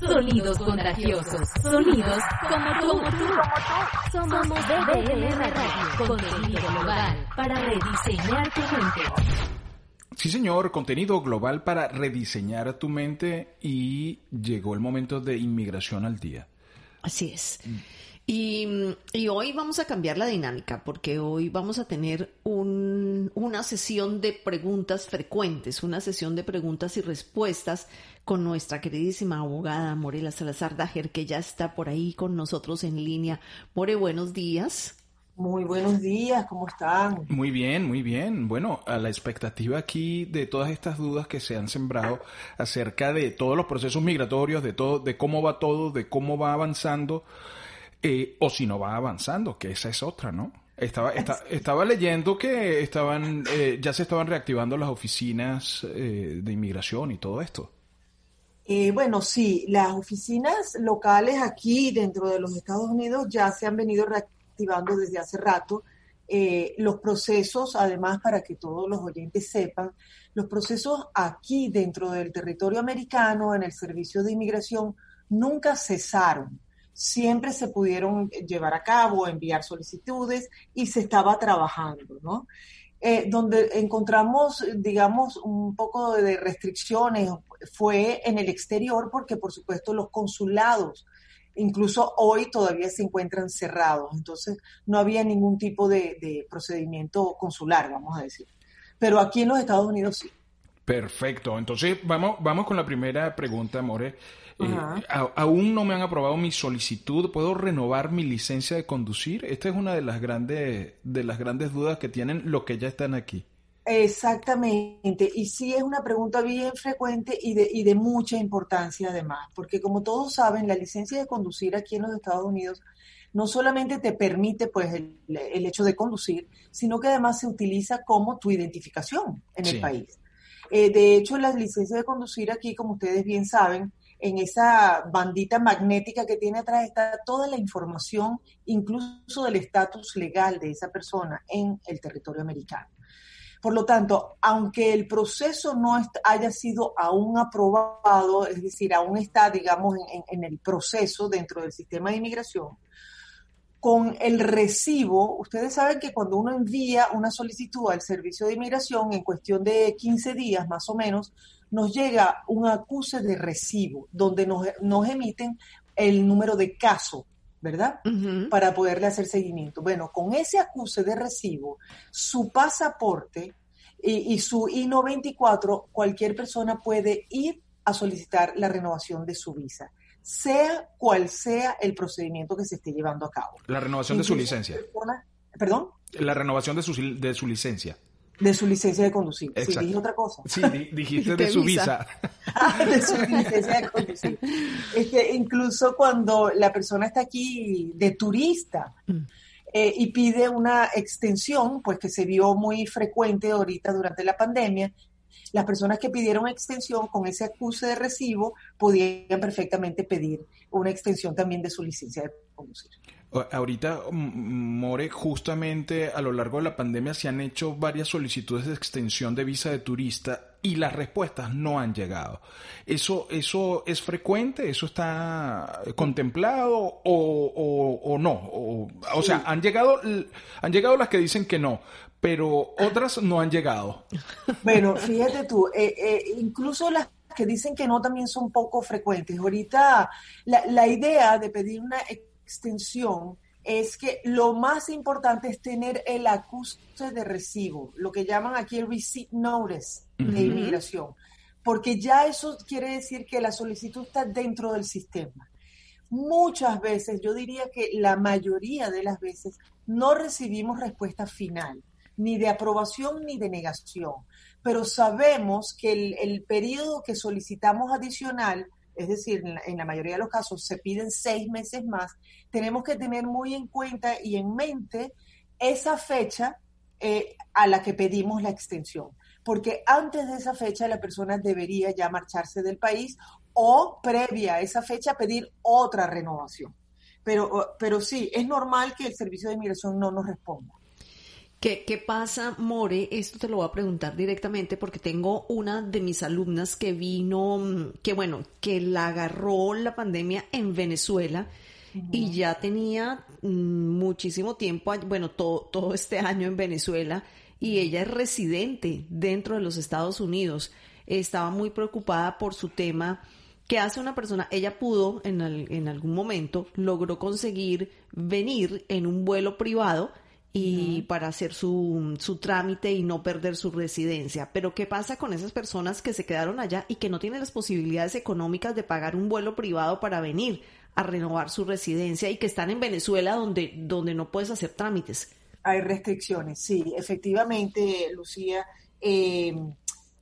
Sonidos contagiosos. Sonidos como tú. Como tú. Somos BBM Radio. Contenido global para rediseñar tu mente. Sí, señor, contenido global para rediseñar tu mente y llegó el momento de inmigración al día. Así es. Y, y, hoy vamos a cambiar la dinámica porque hoy vamos a tener un, una sesión de preguntas frecuentes, una sesión de preguntas y respuestas con nuestra queridísima abogada Morela Salazar Dajer, que ya está por ahí con nosotros en línea. More, buenos días. Muy buenos días, ¿cómo están? Muy bien, muy bien. Bueno, a la expectativa aquí de todas estas dudas que se han sembrado acerca de todos los procesos migratorios, de todo, de cómo va todo, de cómo va avanzando, eh, o si no va avanzando, que esa es otra, ¿no? Estaba, estaba leyendo que estaban, eh, ya se estaban reactivando las oficinas eh, de inmigración y todo esto. Eh, bueno, sí, las oficinas locales aquí dentro de los Estados Unidos ya se han venido reactivando desde hace rato. Eh, los procesos, además, para que todos los oyentes sepan, los procesos aquí dentro del territorio americano, en el servicio de inmigración, nunca cesaron. Siempre se pudieron llevar a cabo, enviar solicitudes y se estaba trabajando, ¿no? Eh, donde encontramos, digamos, un poco de restricciones fue en el exterior, porque por supuesto los consulados, incluso hoy todavía se encuentran cerrados, entonces no había ningún tipo de, procedimiento consular, vamos a decir. Pero aquí en los Estados Unidos sí. Perfecto. Entonces, vamos, vamos con la primera pregunta, More. Eh, aún no me han aprobado mi solicitud. ¿Puedo renovar mi licencia de conducir? Esta es una de las grandes, de las grandes dudas que tienen los que ya están aquí. Exactamente, y sí es una pregunta bien frecuente y de, y de mucha importancia además, porque como todos saben, la licencia de conducir aquí en los Estados Unidos no solamente te permite pues el, hecho de conducir, sino que además se utiliza como tu identificación en el país. Eh, de hecho, la licencia de conducir aquí, como ustedes bien saben, en esa bandita magnética que tiene atrás está toda la información, incluso del estatus legal de esa persona en el territorio americano. Por lo tanto, aunque el proceso no haya sido aún aprobado, es decir, aún está, digamos, en, el proceso dentro del sistema de inmigración, con el recibo, ustedes saben que cuando uno envía una solicitud al servicio de inmigración en cuestión de 15 días más o menos, nos llega un acuse de recibo, donde nos, emiten el número de caso, ¿verdad? Para poderle hacer seguimiento. Bueno, con ese acuse de recibo, su pasaporte y, y su I-94, cualquier persona puede ir a solicitar la renovación de su visa sea cual sea el procedimiento que se esté llevando a cabo. La renovación de su licencia. ¿Perdón? La renovación de su, de su licencia. De su licencia de conducir. Sí, dije otra cosa. Sí, dijiste de, su visa. Ah, de su licencia de conducir. Este, incluso cuando la persona está aquí de turista mm. eh, y pide una extensión, pues que se vio muy frecuente ahorita durante la pandemia, las personas que pidieron extensión con ese acuse de recibo podían perfectamente pedir una extensión también de su licencia de conducir. Ahorita, More, justamente a lo largo de la pandemia se han hecho varias solicitudes de extensión de visa de turista y las respuestas no han llegado. ¿Eso, eso es frecuente? ¿Eso está contemplado o, o, no? O, sea, han llegado, han llegado las que dicen que no, pero otras no han llegado. Bueno, fíjate tú, eh, eh, incluso las que dicen que no también son poco frecuentes. Ahorita la, la idea de pedir una extensión es que lo más importante es tener el acuse de recibo, lo que llaman aquí el receipt notice de inmigración, porque ya eso quiere decir que la solicitud está dentro del sistema. Muchas veces, yo diría que la mayoría de las veces, no recibimos respuesta final ni de aprobación ni de negación, pero sabemos que el, periodo que solicitamos adicional, es decir, en la, mayoría de los casos se piden seis meses más, tenemos que tener muy en cuenta y en mente esa fecha eh, a la que pedimos la extensión, porque antes de esa fecha la persona debería ya marcharse del país o previa a esa fecha pedir otra renovación. Pero, pero sí, es normal que el Servicio de Inmigración no nos responda. ¿Qué, ¿Qué pasa, More? Esto te lo voy a preguntar directamente porque tengo una de mis alumnas que vino, mm, que bueno, que la agarró la pandemia en Venezuela y ya tenía mm, muchísimo tiempo, bueno, todo, todo este año en Venezuela y ella es residente dentro de los Estados Unidos. Estaba muy preocupada por su tema. ¿Qué hace una persona? Ella pudo en, en algún momento, logró conseguir venir en un vuelo privado y para hacer su, su trámite y no perder su residencia. Pero ¿qué pasa con esas personas que se quedaron allá y que no tienen las posibilidades económicas de pagar un vuelo privado para venir a renovar su residencia y que están en Venezuela donde, donde no puedes hacer trámites? Hay restricciones, sí, efectivamente, Lucía. Eh,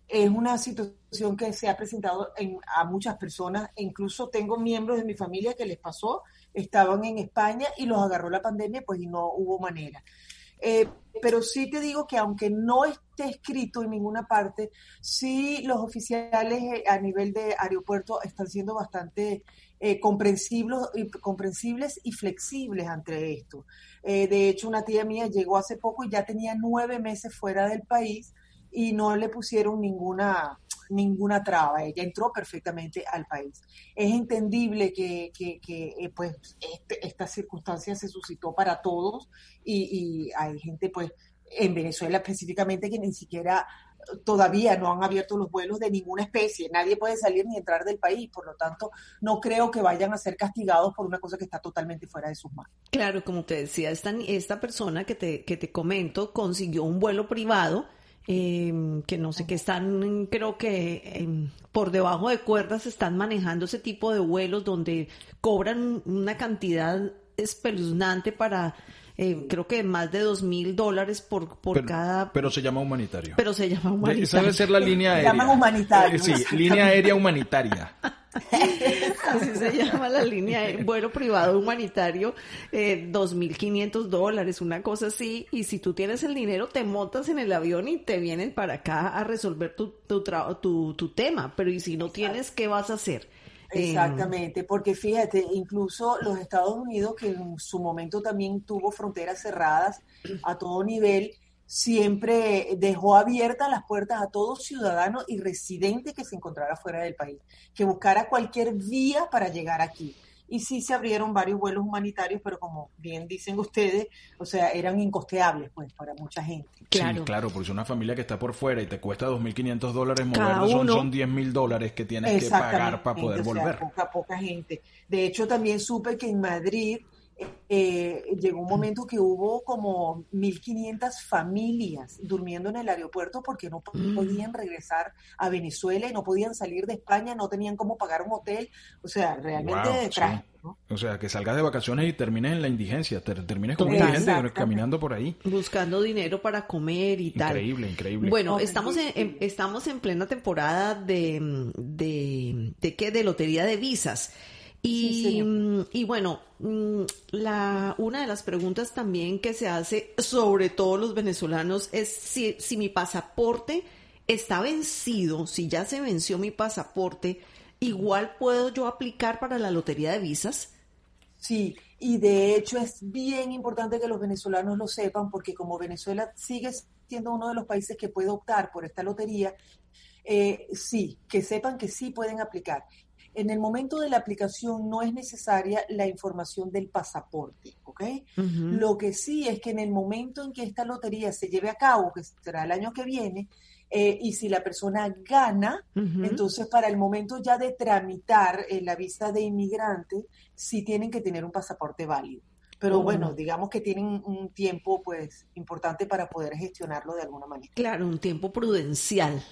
es una situación que se ha presentado a muchas personas, incluso tengo miembros de mi familia que les pasó, estaban en España y los agarró la pandemia, pues no hubo manera. Eh, pero sí te digo que aunque no esté escrito en ninguna parte, sí los oficiales eh, a nivel de aeropuerto están siendo bastante eh, comprensibles, y flexibles ante esto. de hecho, una tía mía llegó hace poco y ya tenía nueve meses fuera del país y no le pusieron ninguna ninguna traba, ella entró perfectamente al país. Es entendible que, que, eh, pues este, esta circunstancia se suscitó para todos y, hay gente pues en Venezuela específicamente que ni siquiera todavía no han abierto los vuelos de ninguna especie, nadie puede salir ni entrar del país, por lo tanto no creo que vayan a ser castigados por una cosa que está totalmente fuera de sus manos. Claro, como te decía, esta, esta persona que te, que te comento consiguió un vuelo privado eh, que no sé, que están, creo que em, por debajo de cuerdas están manejando ese tipo de vuelos donde cobran una cantidad espeluznante para, eh, creo que más de dos mil dólares por, por cada... Pero se llama humanitario. Pero se llama humanitario. Esa debe ser la línea aérea. Se llama humanitario. sí, línea aérea humanitaria. Así se llama la línea de vuelo privado humanitario, eh, 2.500 dólares, una cosa así. Y si tú tienes el dinero, te montas en el avión y te vienen para acá a resolver tu, tu, tu, tu tema. Pero y si no tienes, ¿qué vas a hacer? Eh, Exactamente, porque fíjate, incluso los Estados Unidos, que en su momento también tuvo fronteras cerradas a todo nivel, siempre dejó abiertas las puertas a todo ciudadano y residente que se encontrara fuera del país, que buscara cualquier vía para llegar aquí. Y sí se abrieron varios vuelos humanitarios, pero como bien dicen ustedes, o sea, eran incosteables pues para mucha gente. Claro. Sí, claro, porque si una familia que está por fuera y te cuesta 2.500 dólares moverlo, son, son 10.000 dólares que tienes que pagar para poder volver. poca, poca gente. De hecho, también supe que en Madrid eh, llegó un momento que hubo como 1.500 familias durmiendo en el aeropuerto porque no mm. podían regresar a Venezuela y no podían salir de España, no tenían cómo pagar un hotel, o sea, realmente detrás. O sea, que salgas de vacaciones y termines en la indigencia, termines como indigente caminando por ahí. Buscando dinero para comer y tal. Increíble, increíble. Bueno, estamos en, estamos en plena temporada de, de, de, ¿qué? De lotería de visas. Y, y bueno, mm, la, una de las preguntas también que se hace, sobre todo los venezolanos, es si, si mi pasaporte está vencido, si ya se venció mi pasaporte, igual puedo yo aplicar para la lotería de visas. Sí, y de hecho es bien importante que los venezolanos lo sepan porque como Venezuela sigue siendo uno de los países que puede optar por esta lotería, eh, sí, que sepan que sí pueden aplicar en el momento de la aplicación no es necesaria la información del pasaporte, ¿ok? Lo que sí es que en el momento en que esta lotería se lleve a cabo, que será el año que viene, eh, y si la persona gana, entonces para el momento ya de tramitar eh, la visa de inmigrante, sí tienen que tener un pasaporte válido. Pero bueno, digamos que tienen un tiempo pues importante para poder gestionarlo de alguna manera. Claro, un tiempo prudencial.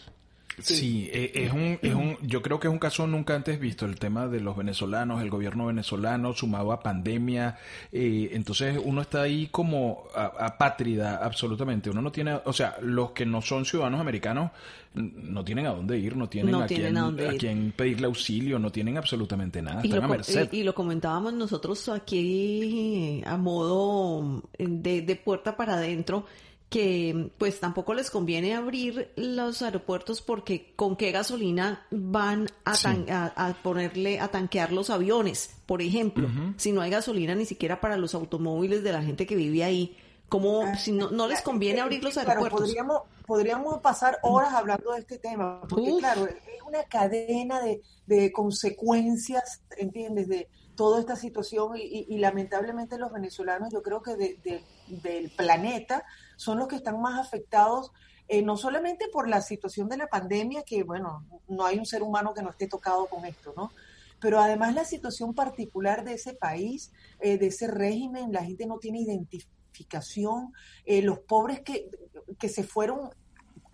Sí, eh, es, un, es un, yo creo que es un caso nunca antes visto, el tema de los venezolanos, el gobierno venezolano sumado a pandemia, eh, entonces uno está ahí como apátrida absolutamente, uno no tiene, o sea, los que no son ciudadanos americanos no tienen a dónde ir, no tienen, a, quién, pedirle auxilio, no tienen absolutamente nada, y están lo, a merced. Y, lo comentábamos nosotros aquí a modo de, de puerta para adentro, que pues tampoco les conviene abrir los aeropuertos porque con qué gasolina van a, ponerle a tanquear los aviones, por ejemplo, si no hay gasolina ni siquiera para los automóviles de la gente que vive ahí, como ah, si no, les conviene abrir los aeropuertos. podríamos, podríamos pasar horas hablando de este tema, porque claro, es una cadena de, de consecuencias, ¿entiendes? De toda esta situación y, lamentablemente los venezolanos, yo creo que del planeta, son los que están más afectados eh, no solamente por la situación de la pandemia, que bueno, no hay un ser humano que no esté tocado con esto, ¿no? Pero además la situación particular de ese país, eh, de ese régimen, la gente no tiene identificación, eh, los pobres que, que se fueron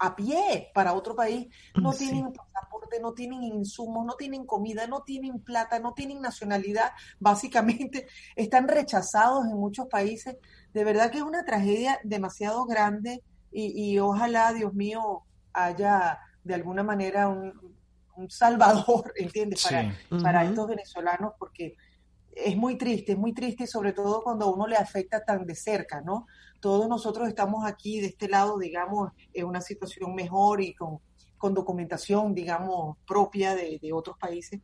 a pie para otro país, no tienen pasaporte, no tienen insumos, no tienen comida, no tienen plata, no tienen nacionalidad, básicamente están rechazados en muchos países. De verdad que es una tragedia demasiado grande y, ojalá, Dios mío, haya de alguna manera un, salvador, ¿entiendes? Para, para estos venezolanos, porque es muy triste, es muy triste, sobre todo cuando a uno le afecta tan de cerca, ¿no? Todos nosotros estamos aquí de este lado, digamos, en una situación mejor y con, con documentación, digamos, propia de, de otros países,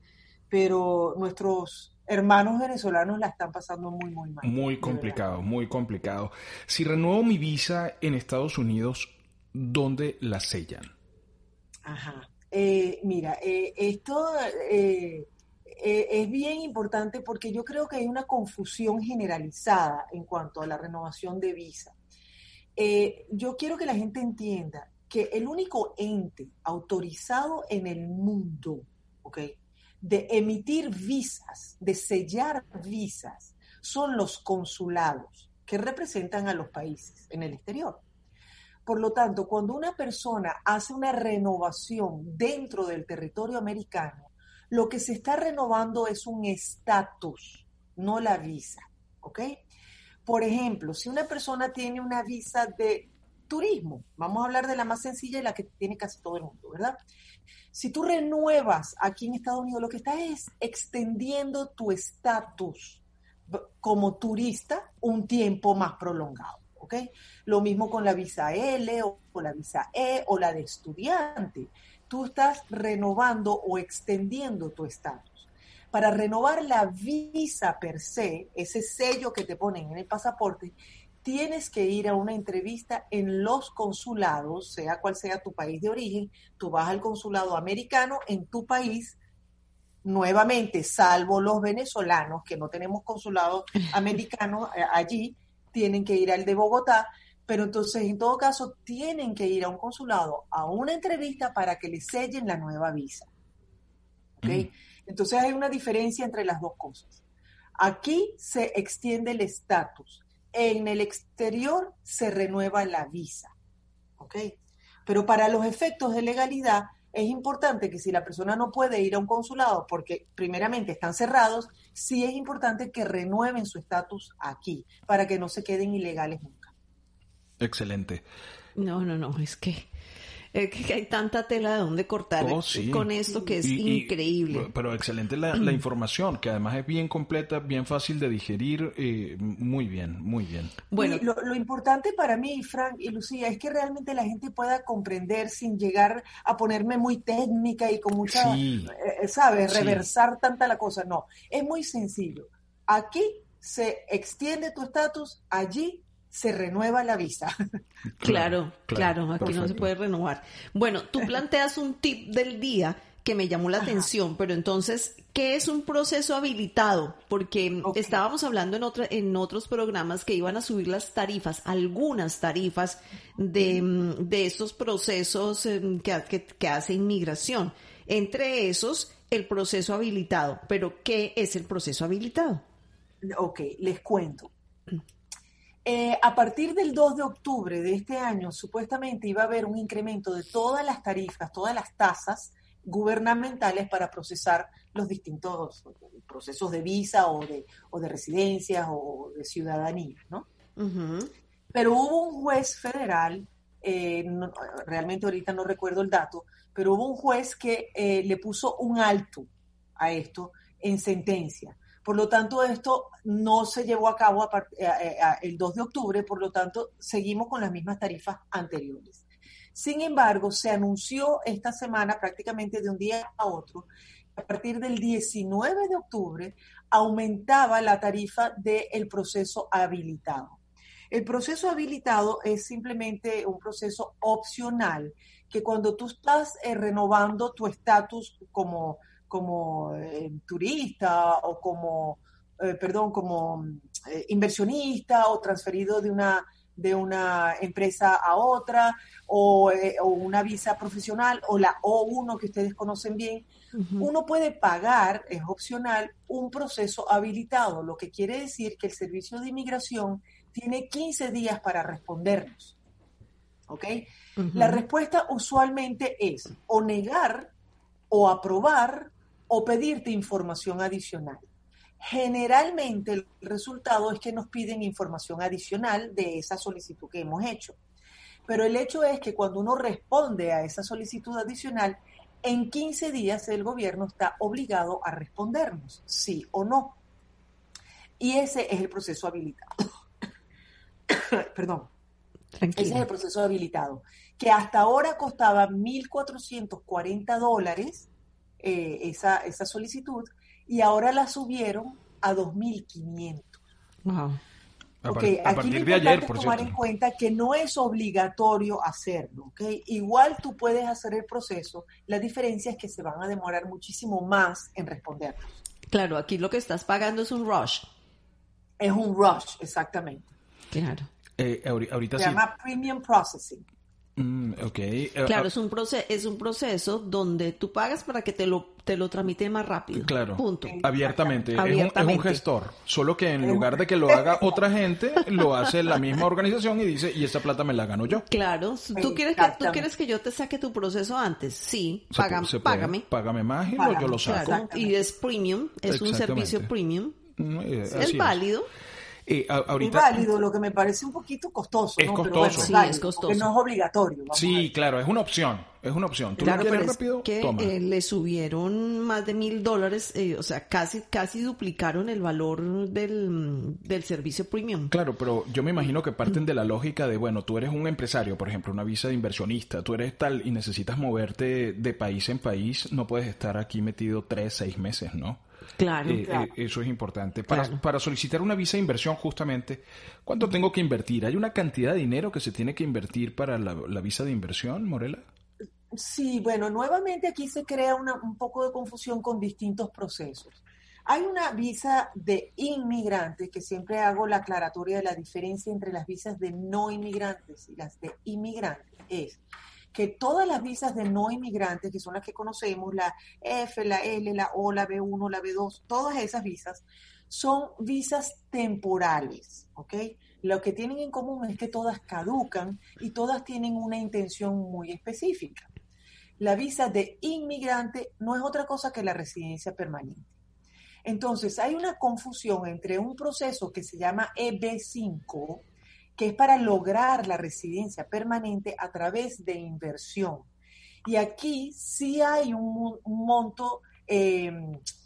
pero nuestros hermanos venezolanos la están pasando muy, muy mal. Muy complicado, muy complicado. Si renuevo mi visa en Estados Unidos, ¿dónde la sellan? Ajá. Eh, mira, eh, esto eh, es bien importante porque yo creo que hay una confusión generalizada en cuanto a la renovación de visa. yo quiero que la gente entienda que el único ente autorizado en el mundo, ¿ok? De emitir visas, de sellar visas, son los consulados que representan a los países en el exterior. Por lo tanto, cuando una persona hace una renovación dentro del territorio americano, lo que se está renovando es un estatus, no la visa. ¿Ok? Por ejemplo, si una persona tiene una visa de turismo, vamos a hablar de la más sencilla y la que tiene casi todo el mundo, ¿verdad? Si tú renuevas aquí en Estados Unidos, lo que estás es extendiendo tu estatus como turista un tiempo más prolongado. ¿ok? Lo mismo con la visa L o, la visa E o la de estudiante. Tú estás renovando o extendiendo tu estatus. Para renovar la visa per se, ese sello que te ponen en el pasaporte, tienes que ir a una entrevista en los consulados, sea cual sea tu país de origen, tú vas al consulado americano en tu país, nuevamente, salvo los venezolanos, que no tenemos consulado americano eh, allí, tienen que ir al de Bogotá, pero entonces en todo caso tienen que ir a un consulado a una entrevista para que les sellen la nueva visa. ¿Okay? Entonces hay una diferencia entre las dos cosas. Aquí se extiende el estatus en el exterior se renueva la visa. ¿Ok? Pero para los efectos de legalidad es importante que si la persona no puede ir a un consulado porque primeramente están cerrados, sí es importante que renueven su estatus aquí para que no se queden ilegales nunca. Excelente. No, no, no, es que que hay tanta tela de donde cortar oh, con esto que es increíble. pero excelente la, información, que además es bien completa, bien fácil de digerir, eh, muy bien, muy bien. Bueno, lo, importante para mí, Frank y Lucía, es que realmente la gente pueda comprender sin llegar a ponerme muy técnica y con mucha, eh, eh, ¿sabes? Reversar tanta la cosa. No, es muy sencillo. Aquí se extiende tu estatus, allí se renueva la visa. Claro, claro, aquí no se puede renovar. Bueno, tú planteas un tip del día que me llamó la atención, pero entonces, ¿qué es un proceso habilitado? Porque estábamos hablando en, otra, en otros programas que iban a subir las tarifas, algunas tarifas de, mm, de estos procesos em, que, que, que hace inmigración. Entre esos, el proceso habilitado. Pero, ¿qué es el proceso habilitado? Ok, les cuento. Eh, a partir del 2 de octubre de este año, supuestamente iba a haber un incremento de todas las tarifas, todas las tasas gubernamentales para procesar los distintos procesos de visa o de, o de residencias o de ciudadanía, ¿no? Pero hubo un juez federal, eh, realmente ahorita no recuerdo el dato, pero hubo un juez que eh, le puso un alto a esto en sentencia por lo tanto, esto no se llevó a cabo eh, eh, el 2 de octubre, por lo tanto, seguimos con las mismas tarifas anteriores. Sin embargo, se anunció esta semana prácticamente de un día a otro, a partir del 19 de octubre aumentaba la tarifa del proceso habilitado. El proceso habilitado es simplemente un proceso opcional que cuando tú estás eh, renovando tu estatus como, como eh, turista o como, eh, perdón, como inversionista o transferido de una, de una empresa a otra o, o, una visa profesional o la O1 que ustedes conocen bien, uno puede pagar, es opcional, un proceso habilitado, lo que quiere decir que el Servicio de Inmigración tiene 15 días para respondernos. ¿Ok? La respuesta usualmente es o negar o aprobar o pedirte información adicional. Generalmente el resultado es que nos piden información adicional de esa solicitud que hemos hecho. Pero el hecho es que cuando uno responde a esa solicitud adicional, en 15 días el gobierno está obligado a respondernos, sí o no. Y ese es el proceso habilitado. Perdón. Ese es el proceso habilitado, que hasta ahora costaba 1.440 dólares eh, esa, esa solicitud y ahora la subieron a 2.500. Wow. Okay, a, aquí lo importante es tomar en cuenta que no es obligatorio hacerlo, ¿ok? Igual tú puedes hacer el proceso, la diferencia es que se van a demorar muchísimo más en responderlos. Claro, aquí lo que estás pagando es un rush. Es un rush, exactamente. Claro. Eh, ahorita se llama Premium Processing. Mm, okay. Eh, claro, ah, es un, proceso, es un proceso donde tú pagas para que te lo, te lo tramite más rápido. Claro. Punto. Abiertamente. Es, un, gestor. Solo que en lugar de que lo haga otra gente, lo hace la misma organización y dice, y esa plata me la gano yo. Claro. ¿Tú quieres, que, ¿tú quieres que yo te saque tu proceso antes? Sí. págame. Págame más y yo lo saco. Y es premium. Es un servicio premium. Mm, eh, es válido. Eh, ahorita, válido, lo que me parece un poquito costoso. Es costoso. sí, es costoso. no es obligatorio. Sí, claro, es una opción. Es una opción. ¿Tú claro, pero rápido? que eh, le subieron más de mil dólares, eh, o sea, casi, casi duplicaron el valor del, del servicio premium. Claro, pero yo me imagino que parten de la lógica de, bueno, tú eres un empresario, por ejemplo, una visa de inversionista, tú eres tal y necesitas moverte de país en país, no puedes estar aquí metido tres, seis meses, ¿no? Claro, eh, eh, eso es importante. Para, para, solicitar una visa de inversión, justamente, ¿cuánto tengo que invertir? ¿Hay una cantidad de dinero que se tiene que invertir para la, visa de inversión, Morela? Sí, bueno, nuevamente aquí se crea un poco de confusión con distintos procesos. Hay una visa de inmigrantes, que siempre hago la aclaratoria de la diferencia entre las visas de no inmigrantes y las de inmigrantes. Es que todas las visas de no inmigrantes, que son las que conocemos, la F, la L, la O, la B1, la B2, todas esas visas, son visas temporales, ¿ok? Lo que tienen en común es que todas caducan y todas tienen una intención muy específica. La visa de inmigrante no es otra cosa que la residencia permanente. Entonces, hay una confusión entre un proceso que se llama EB5, que es para lograr la residencia permanente a través de inversión. Y aquí sí hay un, monto eh,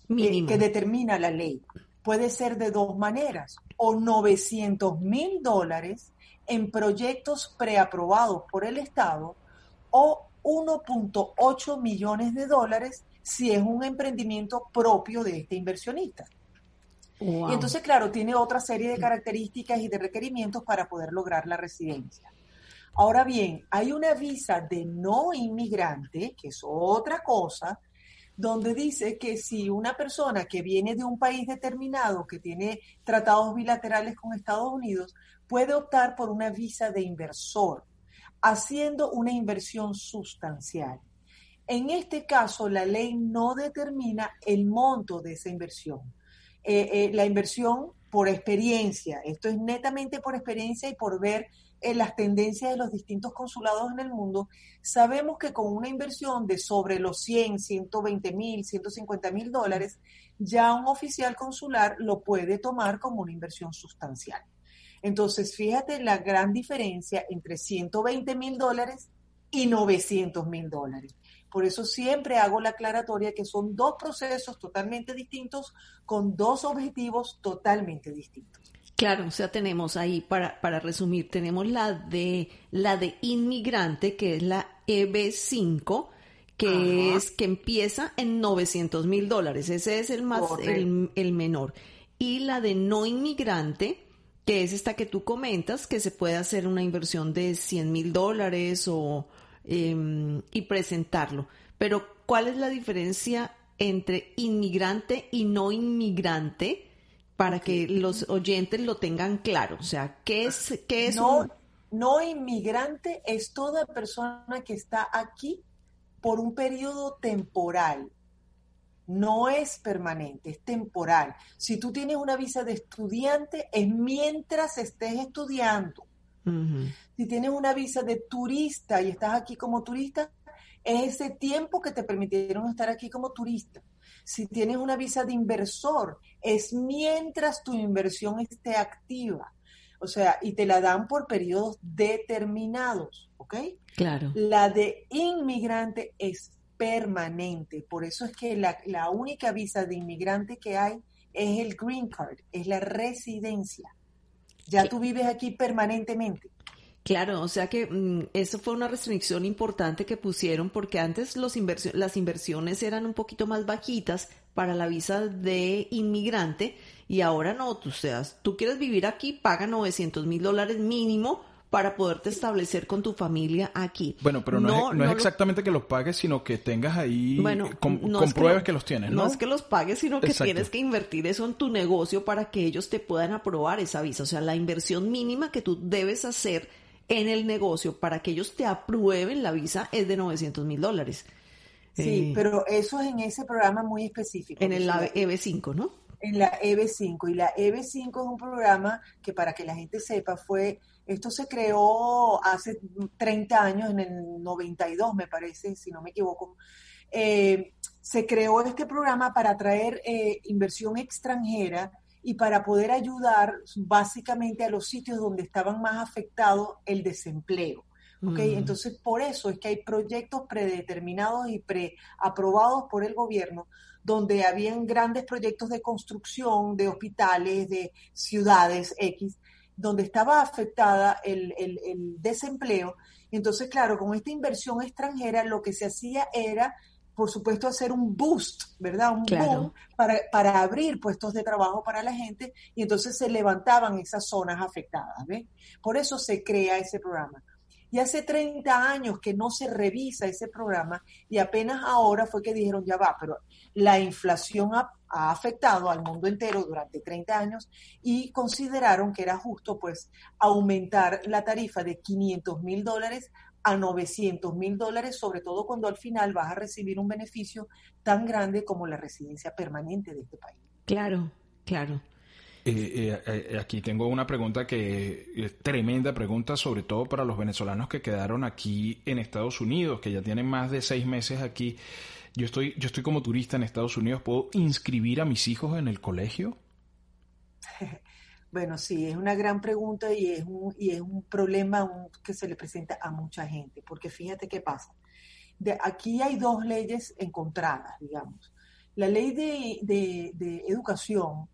eh, que determina la ley. Puede ser de dos maneras, o 900 mil dólares en proyectos preaprobados por el Estado, o 1.8 millones de dólares si es un emprendimiento propio de este inversionista. Y entonces, claro, tiene otra serie de características y de requerimientos para poder lograr la residencia. Ahora bien, hay una visa de no inmigrante, que es otra cosa, donde dice que si una persona que viene de un país determinado, que tiene tratados bilaterales con Estados Unidos, puede optar por una visa de inversor, haciendo una inversión sustancial. En este caso, la ley no determina el monto de esa inversión eh, eh, la inversión por experiencia. Esto es netamente por experiencia y por ver eh, las tendencias de los distintos consulados en el mundo. Sabemos que con una inversión de sobre los 100, 120 mil, 150 mil dólares, ya un oficial consular lo puede tomar como una inversión sustancial. Entonces, fíjate la gran diferencia entre 120 mil dólares y 900 mil dólares. Por eso siempre hago la aclaratoria que son dos procesos totalmente distintos con dos objetivos totalmente distintos. Claro, o sea, tenemos ahí, para, para resumir, tenemos la de, la de inmigrante, que es la EB5, que es que empieza en 900 mil dólares. Ese es el más, el, el menor. Y la de no inmigrante, que es esta que tú comentas, que se puede hacer una inversión de 100 mil dólares o, em, y presentarlo. Pero, ¿cuál es la diferencia entre inmigrante y no inmigrante para que los oyentes lo tengan claro? O sea, ¿qué es, qué es no, no inmigrante es toda persona que está aquí por un periodo temporal no es permanente, es temporal. Si tú tienes una visa de estudiante, es mientras estés estudiando. Si tienes una visa de turista y estás aquí como turista, es ese tiempo que te permitieron estar aquí como turista. Si tienes una visa de inversor, es mientras tu inversión esté activa. O sea, y te la dan por periodos determinados, ¿ok? Claro. La de inmigrante es permanente. Por eso es que la, única visa de inmigrante que hay es el green card, es la residencia. Ya tú vives aquí permanentemente. Claro, o sea que mm, eso fue una restricción importante que pusieron porque antes los las inversiones eran un poquito más bajitas para la visa de inmigrante y ahora no, tú seas, tú quieres vivir aquí, paga 900 mil dólares mínimo para poderte establecer con tu familia aquí. Bueno, pero no, es, exactamente que los pagues, sino que tengas ahí, bueno, compruebes que, los tienes, ¿no? No es que los pagues, sino que tienes que invertir eso en tu negocio para que ellos te puedan aprobar esa visa. O sea, la inversión mínima que tú debes hacer en el negocio para que ellos te aprueben la visa es de 900 mil dólares. Sí, eh, pero eso es en ese programa muy específico. En el EB5, ¿no? En la EB5. Y la EB5 es un programa que, para que la gente sepa, fue esto se creó hace 30 años, en el 92 me parece, si no me equivoco. Eh, se creó este programa para atraer eh, inversión extranjera y para poder ayudar básicamente a los sitios donde estaban más afectados el desempleo. ¿okay? Mm. Entonces, por eso es que hay proyectos predeterminados y preaprobados por el gobierno donde habían grandes proyectos de construcción de hospitales, de ciudades X, donde estaba afectada el, desempleo. Entonces, claro, con esta inversión extranjera lo que se hacía era, por supuesto, hacer un boost, ¿verdad? Un boom para, para, abrir puestos de trabajo para la gente y entonces se levantaban esas zonas afectadas, ¿ves? Por eso se crea ese programa. Y hace 30 años que no se revisa ese programa y apenas ahora fue que dijeron, ya va, pero la inflación ha, afectado al mundo entero durante 30 años y consideraron que era justo pues aumentar la tarifa de 500 mil dólares a 900 mil dólares, sobre todo cuando al final vas a recibir un beneficio tan grande como la residencia permanente de este país. Claro, claro. Eh, eh, eh, aquí tengo una pregunta que es tremenda pregunta, sobre todo para los venezolanos que quedaron aquí en Estados Unidos, que ya tienen más de seis meses aquí. Yo estoy, yo estoy como turista en Estados Unidos. ¿Puedo inscribir a mis hijos en el colegio? Bueno, sí, es una gran pregunta y es un, y es un problema que se le presenta a mucha gente, porque fíjate qué pasa. De, aquí hay dos leyes encontradas, digamos. La ley de, de educación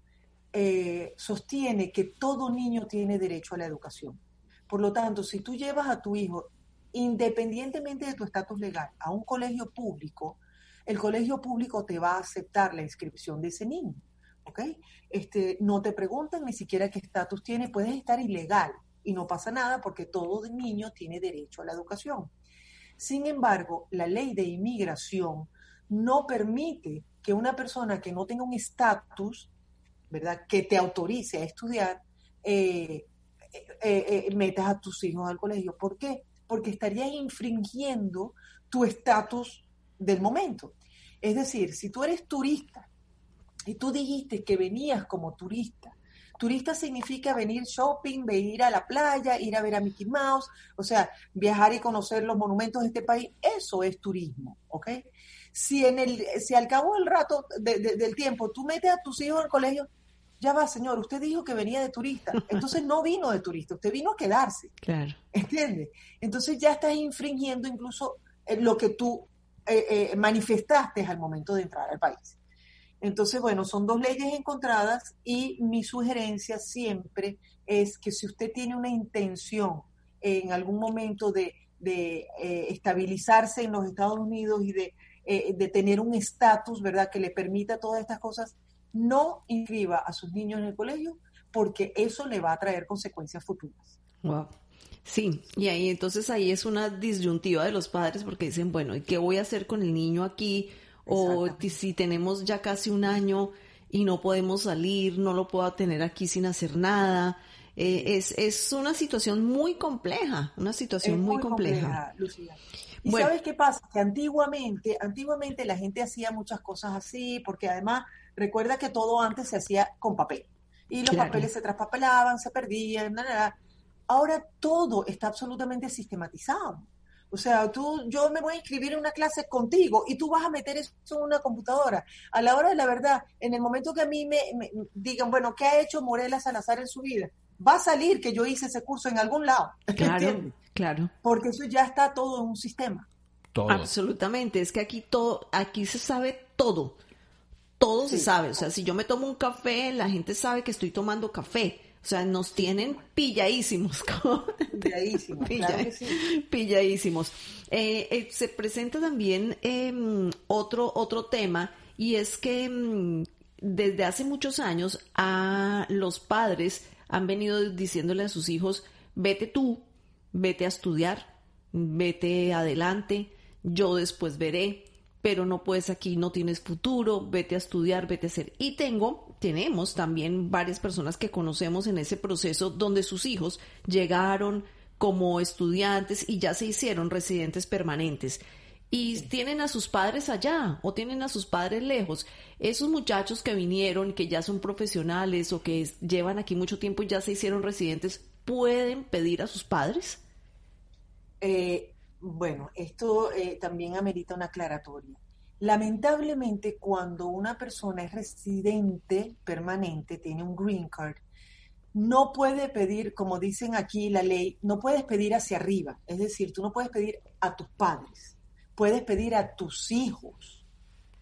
eh, sostiene que todo niño tiene derecho a la educación. Por lo tanto, si tú llevas a tu hijo, independientemente de tu estatus legal, a un colegio público, el colegio público te va a aceptar la inscripción de ese niño. ¿Ok? Este, no te preguntan ni siquiera qué estatus tiene, puedes estar ilegal y no pasa nada porque todo niño tiene derecho a la educación. Sin embargo, la ley de inmigración no permite que una persona que no tenga un estatus ¿verdad? Que te autorice a estudiar, eh, eh, eh, metas a tus hijos al colegio. ¿Por qué? Porque estarías infringiendo tu estatus del momento. Es decir, si tú eres turista y tú dijiste que venías como turista, turista significa venir shopping, venir a la playa, ir a ver a Mickey Mouse, o sea, viajar y conocer los monumentos de este país, eso es turismo, ¿ok? Si, en el, si al cabo del rato, del tiempo, tú metes a tus hijos al colegio, ya va, señor, usted dijo que venía de turista, entonces no vino de turista, usted vino a quedarse. Claro. ¿Entiende? Entonces ya estás infringiendo incluso eh, lo que tú eh, eh, manifestaste al momento de entrar al país. Entonces, bueno, son dos leyes encontradas y mi sugerencia siempre es que si usted tiene una intención en algún momento de, estabilizarse en los Estados Unidos y de, de tener un estatus, ¿verdad?, que le permita todas estas cosas, no inscriba a sus niños en el colegio porque eso le va a traer consecuencias futuras. Wow. Sí, y ahí entonces ahí es una disyuntiva de los padres porque dicen, bueno, ¿y qué voy a hacer con el niño aquí? O si tenemos ya casi un año y no podemos salir, no lo puedo tener aquí sin hacer nada. Eh, es, es una situación muy compleja, una situación muy, compleja. Lucía. ¿Y sabes qué pasa? Que antiguamente, antiguamente la gente hacía muchas cosas así, porque además recuerda que todo antes se hacía con papel. Y los papeles se traspapelaban, se perdían, nada, Ahora todo está absolutamente sistematizado. O sea, tú, yo me voy a inscribir en una clase contigo y tú vas a meter eso en una computadora. A la hora de la verdad, en el momento que a mí me, digan, bueno, ¿qué ha hecho Morela Salazar en su vida? Va a salir que yo hice ese curso en algún lado. Claro, claro. Porque eso ya está todo en un sistema. Todo. Absolutamente. Es que aquí todo, aquí se sabe todo. Todo se sabe. O sea, si yo me tomo un café, la gente sabe que estoy tomando café. O sea, nos tienen pilladísimos. Pilladísimos. pilladísimos. Eh, eh, se presenta también em, otro, otro tema y es que em, desde hace muchos años a los padres han venido diciéndole a sus hijos, vete tú, vete a estudiar, vete adelante, yo después veré, pero no puedes aquí, no tienes futuro, vete a estudiar, vete a hacer. Y tengo tenemos también varias personas que conocemos en ese proceso donde sus hijos llegaron como estudiantes y ya se hicieron residentes permanentes y tienen a sus padres allá o tienen a sus padres lejos. Esos muchachos que vinieron, que ya son profesionales o que llevan aquí mucho tiempo y ya se hicieron residentes, ¿pueden pedir a sus padres? Eh, bueno, esto eh, también amerita una aclaratoria. Lamentablemente, cuando una persona es residente permanente, tiene un green card, no puede pedir, como dicen aquí la ley, no puedes pedir hacia arriba. Es decir, tú no puedes pedir a tus padres, puedes pedir a tus hijos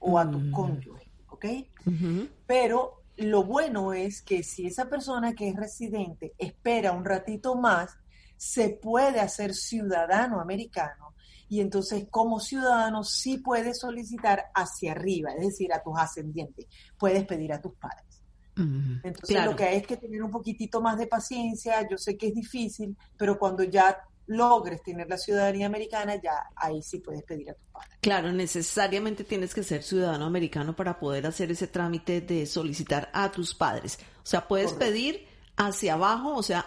o a tus mm. cónyuges, ¿ok? Pero lo bueno es que si esa persona que es residente espera un ratito más, se puede hacer ciudadano americano y entonces como ciudadano sí puedes solicitar hacia arriba, es decir, a tus ascendientes, puedes pedir a tus padres. Entonces lo que hay es que tener un poquitito más de paciencia, yo sé que es difícil, pero cuando ya logres tener la ciudadanía americana, ya ahí sí puedes pedir a tus padres. Claro, necesariamente tienes que ser ciudadano americano para poder hacer ese trámite de solicitar a tus padres. O sea, puedes pedir hacia abajo, o sea,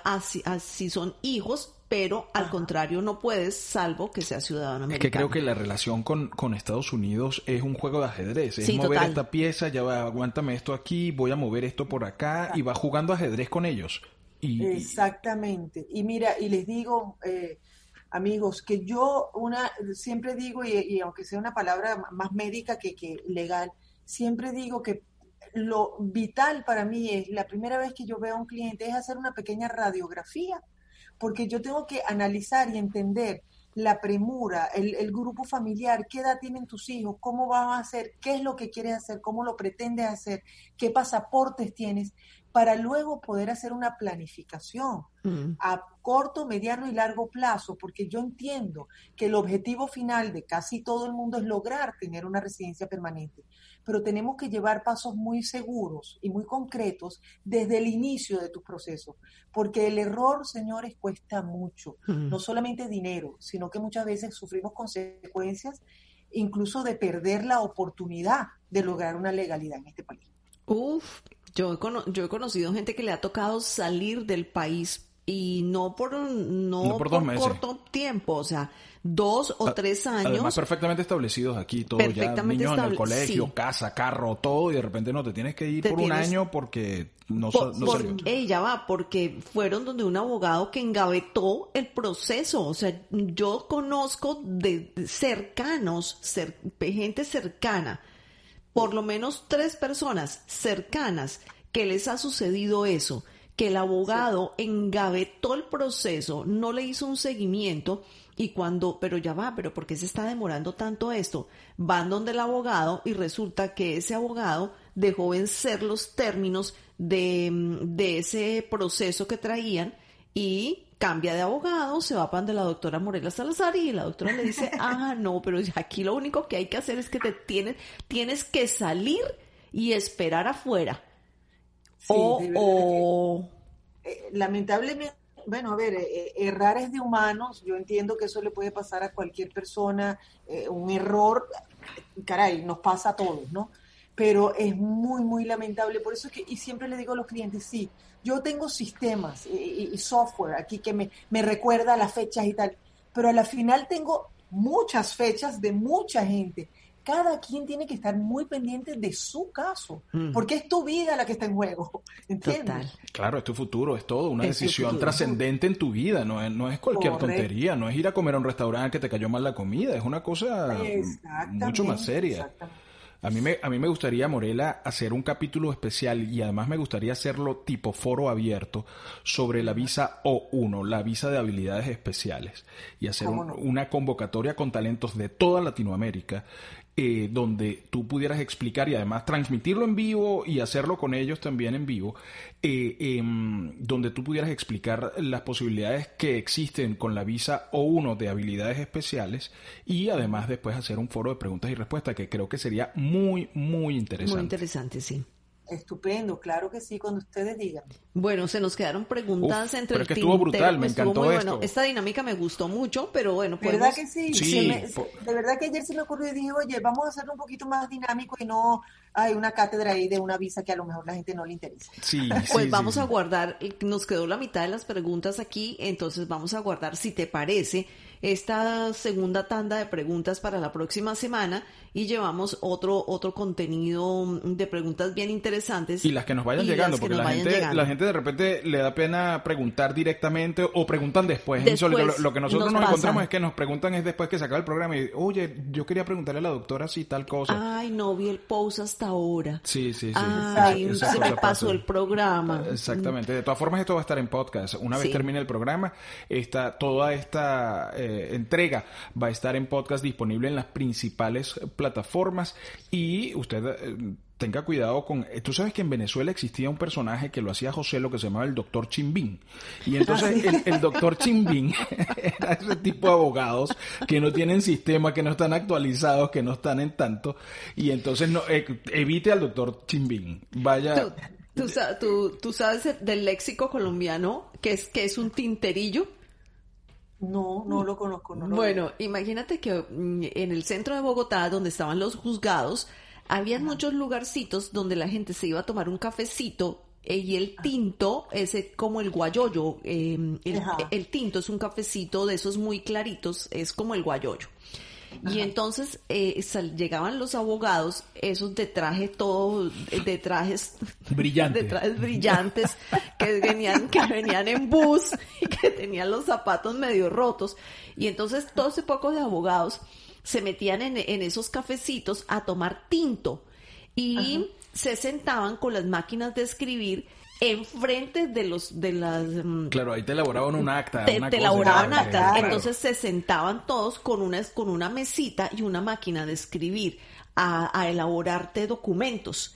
si son hijos, pero al contrario no puedes, salvo que sea ciudadano americano. Es que creo que la relación con, con Estados Unidos es un juego de ajedrez. Es mover esta pieza, ya va, aguántame esto aquí, voy a mover esto por acá, y va jugando ajedrez con ellos. Y, Exactamente. Y mira, y les digo, eh, amigos, que yo una siempre digo, y, aunque sea una palabra más médica que, que legal, siempre digo que lo vital para mí es, la primera vez que yo veo a un cliente, es hacer una pequeña radiografía porque yo tengo que analizar y entender la premura, el, grupo familiar, qué edad tienen tus hijos, cómo van a hacer, qué es lo que quieres hacer, cómo lo pretendes hacer, qué pasaportes tienes, para luego poder hacer una planificación mm. a corto, mediano y largo plazo, porque yo entiendo que el objetivo final de casi todo el mundo es lograr tener una residencia permanente pero tenemos que llevar pasos muy seguros y muy concretos desde el inicio de tu proceso, porque el error, señores, cuesta mucho, no solamente dinero, sino que muchas veces sufrimos consecuencias incluso de perder la oportunidad de lograr una legalidad en este país. Uf, yo he, yo he conocido gente que le ha tocado salir del país y no por no, por, corto tiempo, o sea, dos o tres años. Además, perfectamente establecidos aquí, todo ya, niños en el colegio, casa, carro, todo, y de repente no, te tienes que ir por un año porque no, por, Ella va, porque fueron donde un abogado que engavetó el proceso, o sea, yo conozco de cercanos, gente cercana, por lo menos tres personas cercanas que les ha sucedido eso que el abogado engavetó el proceso, no le hizo un seguimiento y cuando, pero ya va, pero ¿por qué se está demorando tanto esto? Van donde el abogado y resulta que ese abogado dejó vencer los términos de, de ese proceso que traían y cambia de abogado, se va para donde la doctora Morela Salazar y la doctora le dice, ah, no, pero aquí lo único que hay que hacer es que te tienes, tienes que salir y esperar afuera. O, eh, lamentablemente, bueno, a ver, eh, errar es de humanos, yo entiendo que eso le puede pasar a cualquier persona, un error, caray, nos pasa a todos, ¿no? Pero es muy, muy lamentable, por eso es que, y siempre le digo a los clientes, sí, yo tengo sistemas y, y software aquí que me, me recuerda las fechas y tal, pero a la final tengo muchas fechas de mucha gente cada quien tiene que estar muy pendiente de su caso, mm. porque es tu vida la que está en juego, ¿entiendes? Claro, es tu futuro, es todo, una decisión trascendente en tu vida, no es, no es cualquier tontería, no es ir a comer a un restaurante que te cayó mal la comida, es una cosa mucho más seria. A mí, me, a mí me gustaría, Morela, hacer un capítulo especial y además me gustaría hacerlo tipo foro abierto sobre la visa O1, la visa de habilidades especiales, y hacer una convocatoria con talentos de toda Latinoamérica eh, donde tú pudieras explicar y además transmitirlo en vivo y hacerlo con ellos también en vivo, eh, em, donde tú pudieras explicar las posibilidades que existen con la visa O1 de habilidades especiales y además después hacer un foro de preguntas y respuestas que creo que sería muy, muy interesante. Muy interesante, sí. Estupendo, claro que sí, cuando ustedes digan. Bueno, se nos quedaron preguntas entre pero el que estuvo brutal, me encantó muy esto. Bueno. Esta dinámica me gustó mucho, pero bueno, podemos... ¿Verdad que sí? sí de verdad que ayer se me ocurrió y dije, oye, vamos a hacerlo un poquito más dinámico y no hay una cátedra ahí de una visa que a lo mejor la gente no le interesa. Sí, pues vamos a guardar, nos quedó la mitad de las preguntas aquí, entonces vamos a guardar, si te parece, esta segunda tanda de preguntas para la próxima semana y llevamos otro otro contenido de preguntas bien interesantes. Y las que nos vayan llegando, porque la gente, la gente de repente le da pena preguntar directamente o preguntan después. Lo, que nosotros nos, encontramos es que nos preguntan es después que se acaba el programa y, oye, yo quería preguntarle a la doctora si tal cosa. Ay, no vi el post hasta ahora. Sí, sí, sí. Ay, se me pasó el programa. Exactamente. De todas formas, esto va a estar en podcast. Una vez termine el programa, esta, toda esta eh, entrega va a estar en podcast disponible en las principales plataformas y usted eh, tenga cuidado con... Eh, tú sabes que en Venezuela existía un personaje que lo hacía José, lo que se llamaba el doctor Chimbín. Y entonces ah, el, doctor Chimbín era ese tipo de abogados que no tienen sistema, que no están actualizados, que no están en tanto. Y entonces no, eh, evite al doctor Chimbín. Vaya... ¿Tú, sabes del léxico colombiano que es, que es un tinterillo? No, no lo conozco. No bueno, imagínate que mm, en el centro de Bogotá, donde estaban los juzgados, había muchos lugarcitos donde la gente se iba a tomar un cafecito eh, y el tinto es como el guayoyo. Em, el, tinto es un cafecito de esos muy claritos, es como el guayoyo. Y entonces eh, llegaban los abogados, esos de traje todo, de trajes brillantes, de trajes brillantes, que venían, que venían en bus y que tenían los zapatos medio rotos. Y entonces todos ese poco de abogados se metían en, esos cafecitos a tomar tinto. Y se sentaban con las máquinas de escribir enfrente de los de las mm, claro ahí te elaboraban un acta te, elaboraban acta. entonces se sentaban todos con una con una mesita y una máquina de escribir a, a elaborarte documentos.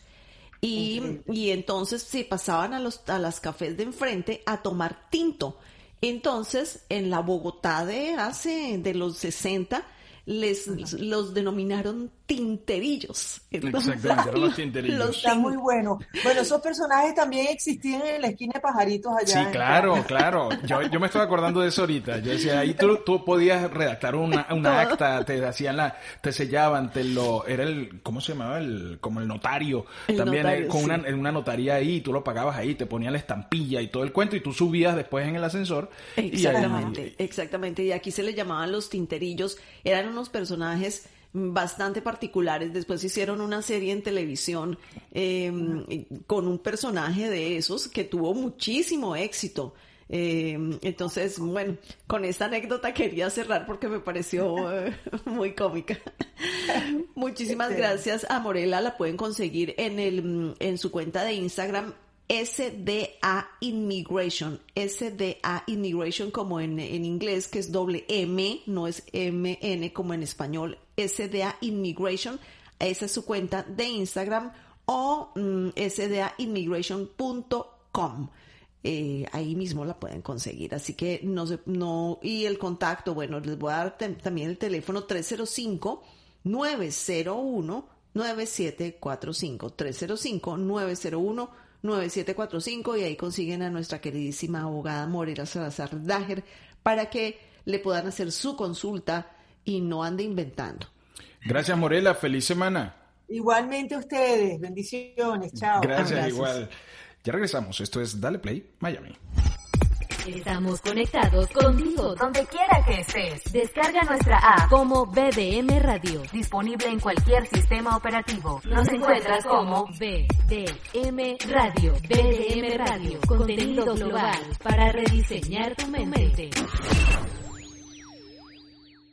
Y, y entonces se pasaban a los a las cafés de enfrente a tomar tinto. Entonces en la Bogotá de hace de los 60 les los denominaron tinterillos. Exactamente, los tinterillos. Está muy bueno. Bueno, esos personajes también existían en la esquina de pajaritos allá. Sí, claro, claro. Yo, yo me estoy acordando de eso ahorita. Yo decía, ahí tú, tú podías redactar una, una acta, te hacían la, te sellaban, te lo, era el, ¿cómo se llamaba? El, como el notario. también eh, con una, una notaría ahí, tú lo pagabas ahí, te ponían la estampilla y todo el cuento y tú subías después en el ascensor. Exactamente, exactamente. Y aquí se le llamaban los tinterillos. Eran unos personajes bastante particulares. Después hicieron una serie en televisión em, con un personaje de esos que tuvo muchísimo éxito. Em, entonces, bueno, con esta anécdota quería cerrar porque me pareció eh, muy cómica. Muchísimas gracias a Morela, la pueden conseguir en el en su cuenta de Instagram SDA Immigration, SDA Immigration como en, en, inglés, que es doble M, no es MN como en español, SDA Immigration, esa es su cuenta de Instagram o mm, sdaimmigration.com. Eh, ahí mismo la pueden conseguir. Así que no se, no, y el contacto, bueno, les voy a dar también el teléfono 305 901 9745 305 901 9745 y ahí consiguen a nuestra queridísima abogada Morela Salazar Dager para que le puedan hacer su consulta y no ande inventando. Gracias Morela, feliz semana. Igualmente ustedes, bendiciones, chao. Gracias, igual. Ya regresamos, esto es Dale Play Miami. Estamos conectados contigo donde quiera que estés. Descarga nuestra app como BBM Radio, disponible en cualquier sistema operativo. Nos encuentras como BBM Radio, BBM Radio, contenido global para rediseñar tu mente.